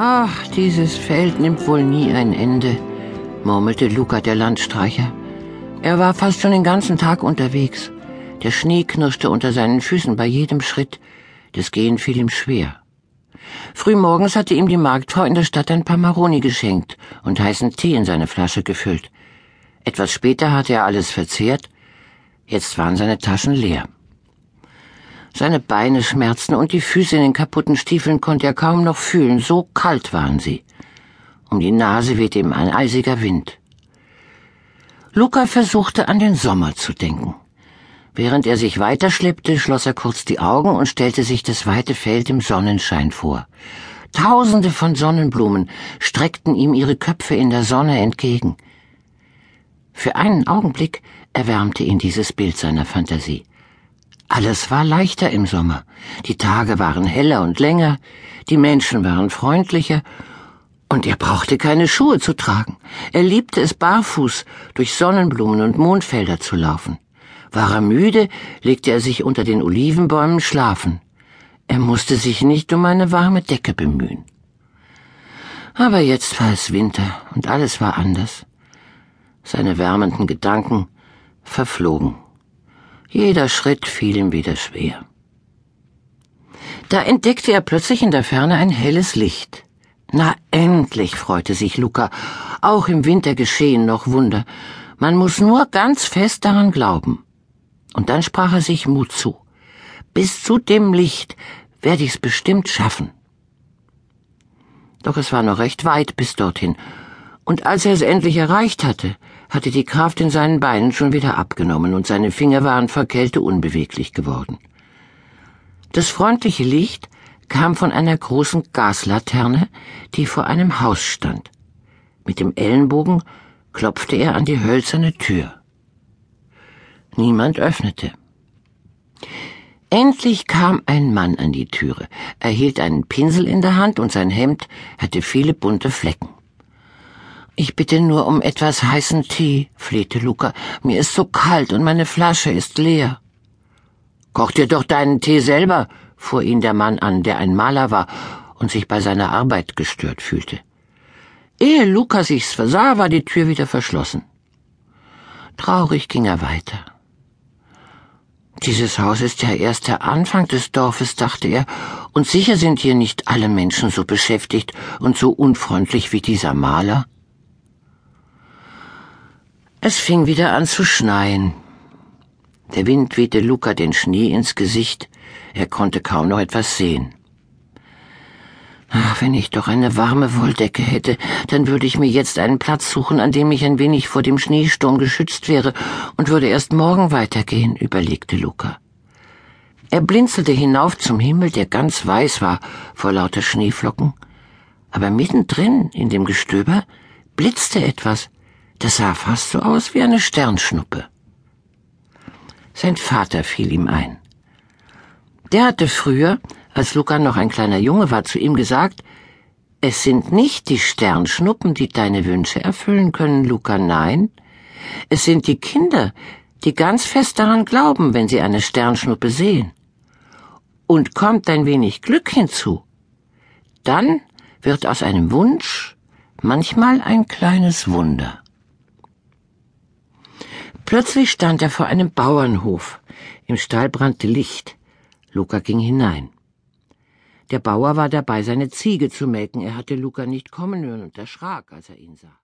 Ach, dieses Feld nimmt wohl nie ein Ende, murmelte Luca der Landstreicher. Er war fast schon den ganzen Tag unterwegs. Der Schnee knirschte unter seinen Füßen bei jedem Schritt. Das Gehen fiel ihm schwer. Frühmorgens hatte ihm die Marktfrau in der Stadt ein paar Maroni geschenkt und heißen Tee in seine Flasche gefüllt. Etwas später hatte er alles verzehrt. Jetzt waren seine Taschen leer. Seine Beine schmerzten und die Füße in den kaputten Stiefeln konnte er kaum noch fühlen, so kalt waren sie. Um die Nase wehte ihm ein eisiger Wind. Luca versuchte an den Sommer zu denken. Während er sich weiterschleppte, schloss er kurz die Augen und stellte sich das weite Feld im Sonnenschein vor. Tausende von Sonnenblumen streckten ihm ihre Köpfe in der Sonne entgegen. Für einen Augenblick erwärmte ihn dieses Bild seiner Fantasie. Alles war leichter im Sommer. Die Tage waren heller und länger, die Menschen waren freundlicher, und er brauchte keine Schuhe zu tragen. Er liebte es barfuß durch Sonnenblumen und Mondfelder zu laufen. War er müde, legte er sich unter den Olivenbäumen schlafen. Er musste sich nicht um eine warme Decke bemühen. Aber jetzt war es Winter und alles war anders. Seine wärmenden Gedanken verflogen. Jeder Schritt fiel ihm wieder schwer. Da entdeckte er plötzlich in der Ferne ein helles Licht. Na endlich, freute sich Luca. Auch im Winter geschehen noch Wunder. Man muss nur ganz fest daran glauben. Und dann sprach er sich Mut zu. Bis zu dem Licht werde ich's bestimmt schaffen. Doch es war noch recht weit bis dorthin, und als er es endlich erreicht hatte, hatte die Kraft in seinen Beinen schon wieder abgenommen und seine Finger waren vor Kälte unbeweglich geworden. Das freundliche Licht kam von einer großen Gaslaterne, die vor einem Haus stand. Mit dem Ellenbogen klopfte er an die hölzerne Tür. Niemand öffnete. Endlich kam ein Mann an die Türe. Er hielt einen Pinsel in der Hand und sein Hemd hatte viele bunte Flecken. Ich bitte nur um etwas heißen Tee, flehte Luca. Mir ist so kalt und meine Flasche ist leer. Koch dir doch deinen Tee selber, fuhr ihn der Mann an, der ein Maler war und sich bei seiner Arbeit gestört fühlte. Ehe Luca sich's versah, war die Tür wieder verschlossen. Traurig ging er weiter. Dieses Haus ist ja erst der Anfang des Dorfes, dachte er, und sicher sind hier nicht alle Menschen so beschäftigt und so unfreundlich wie dieser Maler. Es fing wieder an zu schneien. Der Wind wehte Luca den Schnee ins Gesicht, er konnte kaum noch etwas sehen. Ach, wenn ich doch eine warme Wolldecke hätte, dann würde ich mir jetzt einen Platz suchen, an dem ich ein wenig vor dem Schneesturm geschützt wäre und würde erst morgen weitergehen, überlegte Luca. Er blinzelte hinauf zum Himmel, der ganz weiß war vor lauter Schneeflocken, aber mittendrin in dem Gestöber blitzte etwas, das sah fast so aus wie eine Sternschnuppe. Sein Vater fiel ihm ein. Der hatte früher, als Luca noch ein kleiner Junge war, zu ihm gesagt, es sind nicht die Sternschnuppen, die deine Wünsche erfüllen können, Luca, nein. Es sind die Kinder, die ganz fest daran glauben, wenn sie eine Sternschnuppe sehen. Und kommt ein wenig Glück hinzu, dann wird aus einem Wunsch manchmal ein kleines Wunder. Plötzlich stand er vor einem Bauernhof. Im Stall brannte Licht. Luca ging hinein. Der Bauer war dabei, seine Ziege zu melken. Er hatte Luca nicht kommen hören und erschrak, als er ihn sah.